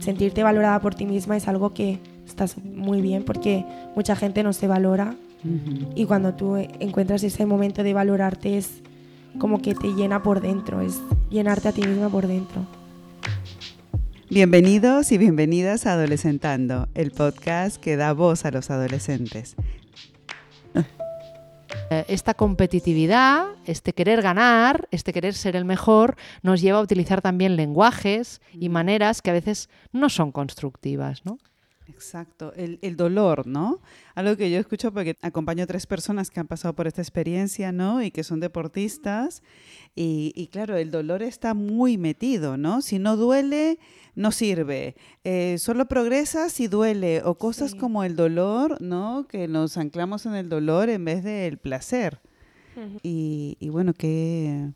sentirte valorada por ti misma es algo que estás muy bien porque mucha gente no se valora y cuando tú encuentras ese momento de valorarte es como que te llena por dentro, es llenarte a ti misma por dentro. Bienvenidos y bienvenidas a Adolescentando, el podcast que da voz a los adolescentes. Eh, esta competitividad, este querer ganar, este querer ser el mejor, nos lleva a utilizar también lenguajes y maneras que a veces no son constructivas, ¿no? Exacto, el, dolor, ¿no? Algo que yo escucho porque acompaño a tres personas que han pasado por esta experiencia, ¿no? Y que son deportistas. Y, claro, el dolor está muy metido, ¿no? Si no duele, no sirve. Eh, solo progresa si duele. O cosas como el dolor, ¿no? Que nos anclamos en el dolor en vez del placer. y, y, bueno, qué,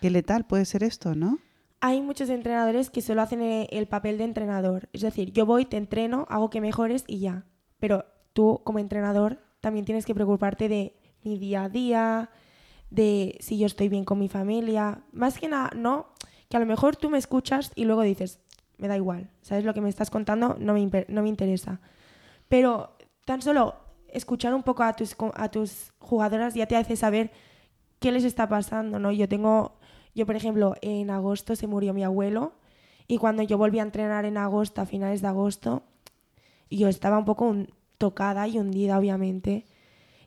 qué letal puede ser esto, ¿no? Hay muchos entrenadores que solo hacen el papel de entrenador. Es decir, yo voy, te entreno, hago que mejores y ya. Pero tú como entrenador también tienes que preocuparte de mi día a día, de si yo estoy bien con mi familia. Más que nada, no, que a lo mejor tú me escuchas y luego dices, me da igual, ¿sabes lo que me estás contando? No me, no me interesa. Pero tan solo escuchar un poco a tus, a tus jugadoras ya te hace saber qué les está pasando, ¿no? Yo tengo yo, por ejemplo, en agosto se murió mi abuelo y cuando yo volví a entrenar en agosto, a finales de agosto, yo estaba un poco tocada y hundida, obviamente.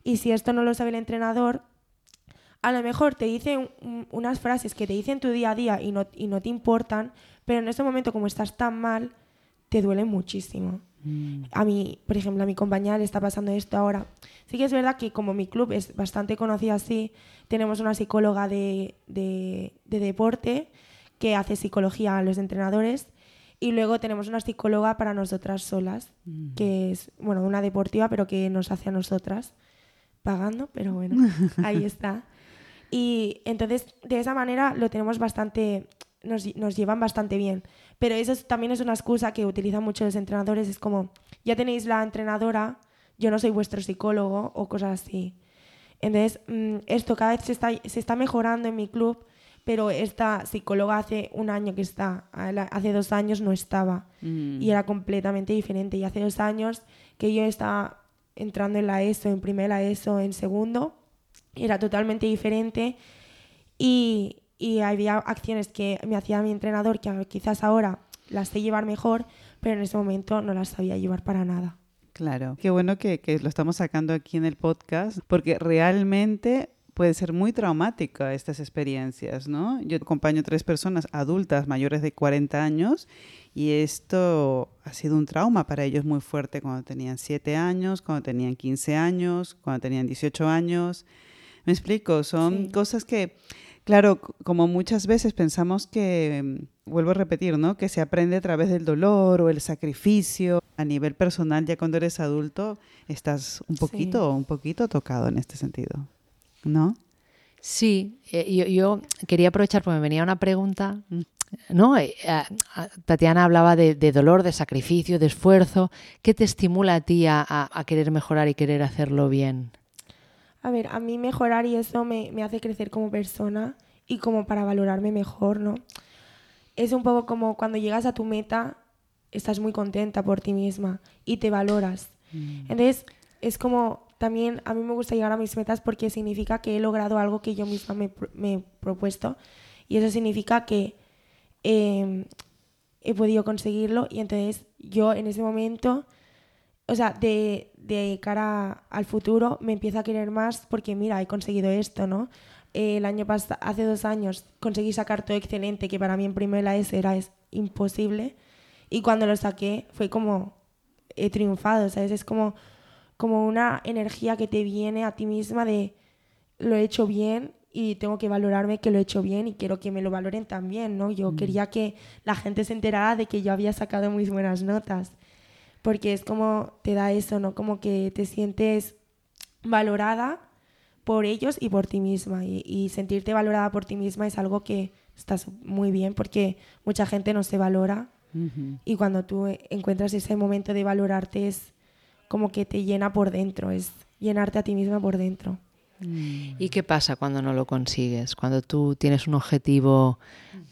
Y si esto no lo sabe el entrenador, a lo mejor te dicen unas frases que te dicen tu día a día y no, y no te importan, pero en ese momento, como estás tan mal, te duele muchísimo. Mm. A mí, por ejemplo, a mi compañera le está pasando esto ahora. Sí que es verdad que como mi club es bastante conocido así, tenemos una psicóloga de, deporte que hace psicología a los entrenadores y luego tenemos una psicóloga para nosotras solas, mm. que es, bueno, una deportiva, pero que nos hace a nosotras, pagando, pero bueno, ahí está. Y entonces, de esa manera lo tenemos bastante, nos, nos llevan bastante bien. Pero eso también es una excusa que utilizan muchos los entrenadores, es como, ya tenéis la entrenadora, yo no soy vuestro psicólogo o cosas así. Entonces, mm, esto cada vez se está, se está mejorando en mi club, pero esta psicóloga hace un año que está, hace dos años no estaba mm. y era completamente diferente. Y hace dos años que yo estaba entrando en la ESO, en primera ESO, en segundo, era totalmente diferente y, y había acciones que me hacía mi entrenador que quizás ahora las sé llevar mejor, pero en ese momento no las sabía llevar para nada. Claro, qué bueno que, lo estamos sacando aquí en el podcast, porque realmente puede ser muy traumática estas experiencias, ¿no? Yo acompaño tres personas adultas mayores de 40 años y esto ha sido un trauma para ellos muy fuerte cuando tenían 7 años, cuando tenían 15 años, cuando tenían 18 años. Me explico, son cosas que Claro, como muchas veces pensamos que, mm, vuelvo a repetir, ¿no? Que se aprende a través del dolor o el sacrificio. A nivel personal, ya cuando eres adulto, estás un poquito, un poquito tocado en este sentido, ¿no? Sí, eh, yo, quería aprovechar porque me venía una pregunta, mm. ¿no? Eh, Tatiana hablaba de, dolor, de sacrificio, de esfuerzo. ¿Qué te estimula a ti a querer mejorar y querer hacerlo bien? A ver, a mí mejorar y eso me, hace crecer como persona y como para valorarme mejor, ¿no? Es un poco como cuando llegas a tu meta, estás muy contenta por ti misma y te valoras. Mm. Entonces, es como también a mí me gusta llegar a mis metas porque significa que he logrado algo que yo misma me, he propuesto y eso significa que em, he podido conseguirlo y entonces yo en ese momento o sea, de, de, cara al futuro me empiezo a querer más porque, mira, he conseguido esto, ¿no? el año pasado, hace dos años, conseguí sacar todo excelente, que para mí en primera S era es imposible. Y cuando lo saqué fue como, he triunfado, ¿sabes? Es como, como una energía que te viene a ti misma de, lo he hecho bien y tengo que valorarme que lo he hecho bien y quiero que me lo valoren también, ¿no? Yo mm. quería que la gente se enterara de que yo había sacado muy buenas notas porque es como te da eso, ¿no? Como que te sientes valorada por ellos y por ti misma. Y, sentirte valorada por ti misma es algo que estás muy bien porque mucha gente no se valora. Y cuando tú encuentras ese momento de valorarte es como que te llena por dentro, es llenarte a ti misma por dentro. Mm. ¿Y qué pasa cuando no lo consigues? Cuando tú tienes un objetivo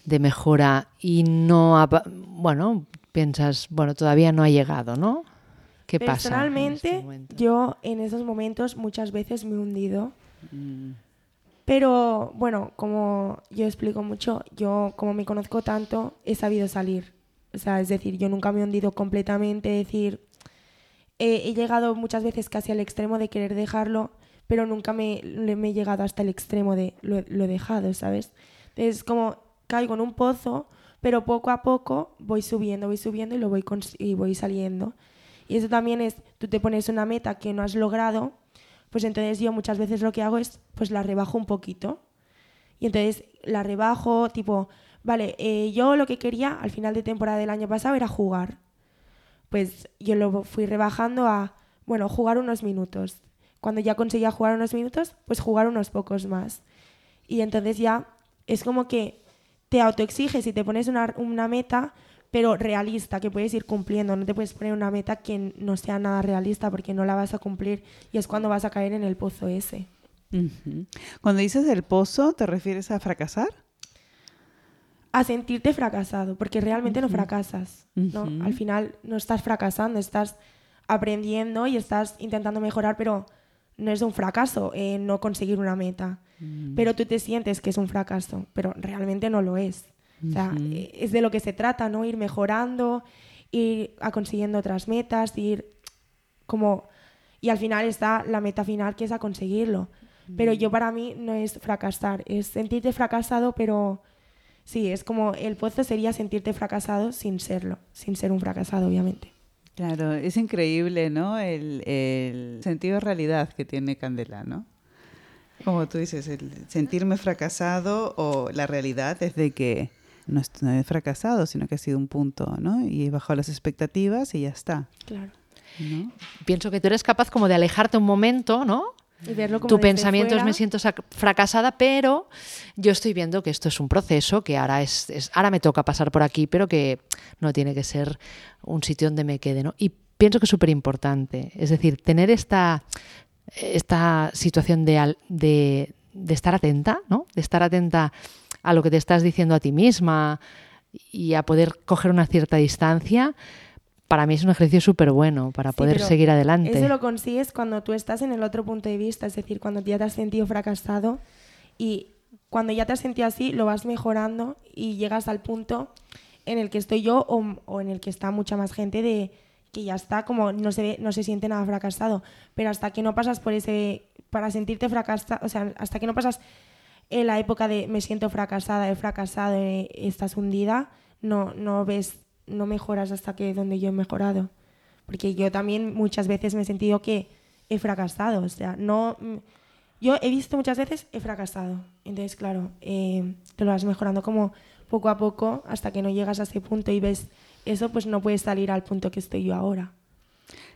de mejora y no, bueno, piensas, bueno, todavía no ha llegado, ¿no? ¿Qué pasa? en este Personalmente, momento? yo en esos momentos muchas veces me he hundido. Mm, Pero bueno, como yo explico mucho, yo como me conozco tanto, he sabido salir. O sea, es decir, yo nunca me he hundido completamente, decir, eh, he llegado muchas veces casi al extremo de querer dejarlo, pero nunca me, me he llegado hasta el extremo de lo, lo he dejado, ¿sabes? Entonces, como caigo en un pozo, pero poco a poco voy subiendo, voy subiendo y lo voy, y voy saliendo. Y eso también es, tú te pones una meta que no has logrado, pues entonces yo muchas veces lo que hago es, pues la rebajo un poquito. Y entonces la rebajo, tipo, vale, eh, yo lo que quería al final de temporada del año pasado era jugar. Pues yo lo fui rebajando a, bueno, jugar unos minutos. Cuando ya conseguía jugar unos minutos, pues jugar unos pocos más. Y entonces ya es como que te autoexiges y te pones una, una meta, pero realista, que puedes ir cumpliendo. No te puedes poner una meta que no sea nada realista porque no la vas a cumplir y es cuando vas a caer en el pozo ese. Cuando dices el pozo, ¿te refieres a fracasar? a sentirte fracasado, porque realmente no fracasas, ¿no? Al final no estás fracasando, estás aprendiendo y estás intentando mejorar, pero no es un fracaso eh, no conseguir una meta. Pero tú te sientes que es un fracaso, pero realmente no lo es. O sea, eh, es de lo que se trata, ¿no? Ir mejorando, ir a consiguiendo otras metas, ir como... Y al final está la meta final que es a conseguirlo. Pero yo para mí no es fracasar, es sentirte fracasado, pero sí, es como el pozo sería sentirte fracasado sin serlo, sin ser un fracasado, obviamente. Claro, es increíble, ¿no? El, el sentido de realidad que tiene Candela, ¿no? Como tú dices, el sentirme fracasado o la realidad es de que no, he fracasado, sino que ha sido un punto, ¿no? Y he bajado las expectativas y ya está, Claro. ¿no? Pienso que tú eres capaz como de alejarte un momento, ¿no? Y verlo como tu pensamiento es me siento fracasada, pero yo estoy viendo que esto es un proceso, que ahora es, es- ahora me toca pasar por aquí, pero que no tiene que ser un sitio donde me quede, ¿no? Y pienso que es súper importante, es decir, tener esta, esta situación de, de, de estar atenta, ¿no? De estar atenta a lo que te estás diciendo a ti misma y a poder coger una cierta distancia. Para mí es un ejercicio súper bueno para Sí, poder seguir adelante. Eso lo consigues cuando tú estás en el otro punto de vista, es decir, cuando ya te has sentido fracasado y cuando ya te has sentido así, lo vas mejorando y llegas al punto en el que estoy yo o, o en el que está mucha más gente de que ya está como no se no se siente nada fracasado, pero hasta que no pasas por ese para sentirte fracasado, o sea, hasta que no pasas en la época de me siento fracasada, he fracasado, estás hundida, no, no ves, no mejoras hasta que donde yo he mejorado. Porque yo también muchas veces me he sentido que he fracasado. O sea, no. Yo he visto muchas veces he fracasado. Entonces, claro, eh, te lo vas mejorando como poco a poco hasta que no llegas a ese punto y ves eso, pues no puedes salir al punto que estoy yo ahora.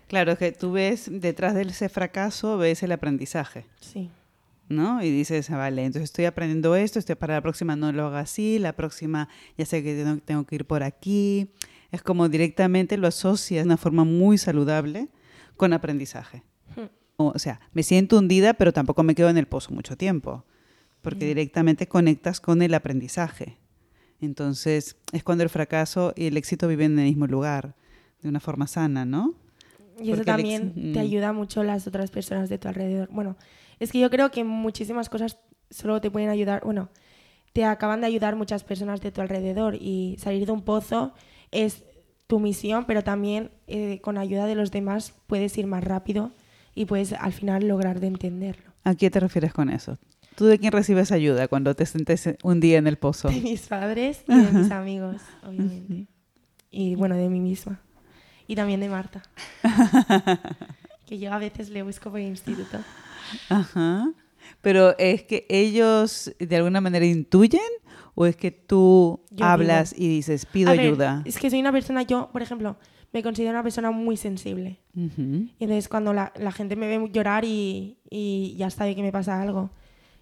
Claro, es que tú ves detrás de ese fracaso, ves el aprendizaje. Sí. ¿no? Y dices, ah, vale, entonces estoy aprendiendo esto, estoy, para la próxima no lo haga así, la próxima ya sé que tengo, tengo que ir por aquí. Es como directamente lo asocias de una forma muy saludable con aprendizaje. Hmm. O, o sea, me siento hundida, pero tampoco me quedo en el pozo mucho tiempo, porque directamente conectas con el aprendizaje. Entonces, es cuando el fracaso y el éxito viven en el mismo lugar, de una forma sana, ¿no? Y eso Porque ex- también mm. te ayuda mucho las otras personas de tu alrededor. Bueno, es que yo creo que muchísimas cosas solo te pueden ayudar, bueno, te acaban de ayudar muchas personas de tu alrededor y salir de un pozo es tu misión, pero también eh, con ayuda de los demás puedes ir más rápido y puedes al final lograr de entenderlo. ¿A qué te refieres con eso? ¿Tú de quién recibes ayuda cuando te sientes un día en el pozo? De mis padres y de mis amigos, obviamente. Y bueno, de mí misma. Y también de Marta. que yo a veces le busco por el instituto. Ajá. Pero es que ellos de alguna manera intuyen o es que tú Yo hablas y dices, pido A ver, ayuda. Es que soy una persona, yo, por ejemplo, me considero una persona muy sensible. Y entonces cuando la, la gente me ve llorar y, y ya sabe que me pasa algo.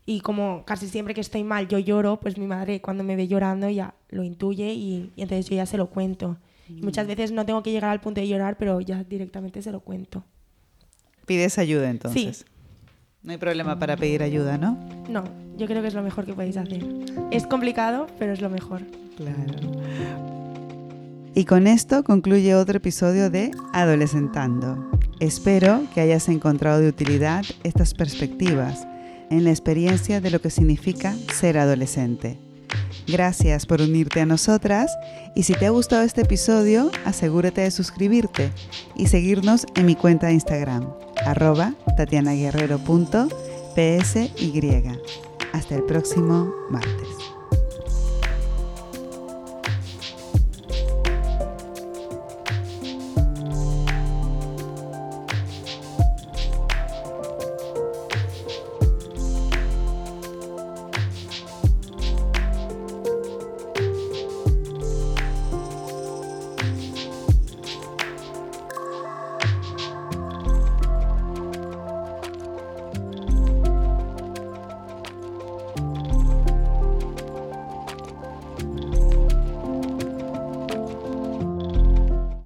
Y como casi siempre que estoy mal yo lloro, pues mi madre cuando me ve llorando ya lo intuye y, y entonces yo ya se lo cuento. Y muchas veces no tengo que llegar al punto de llorar, pero ya directamente se lo cuento. Pides ayuda entonces. No hay problema para pedir ayuda, ¿no? No, yo creo que es lo mejor que podéis hacer. Es complicado, pero es lo mejor. Claro. Y con esto concluye otro episodio de Adolescentando. Espero que hayas encontrado de utilidad estas perspectivas en la experiencia de lo que significa ser adolescente. Gracias por unirte a nosotras y si te ha gustado este episodio, asegúrate de suscribirte y seguirnos en mi cuenta de Instagram, arroba tatianaguerrero.psy. Hasta el próximo martes.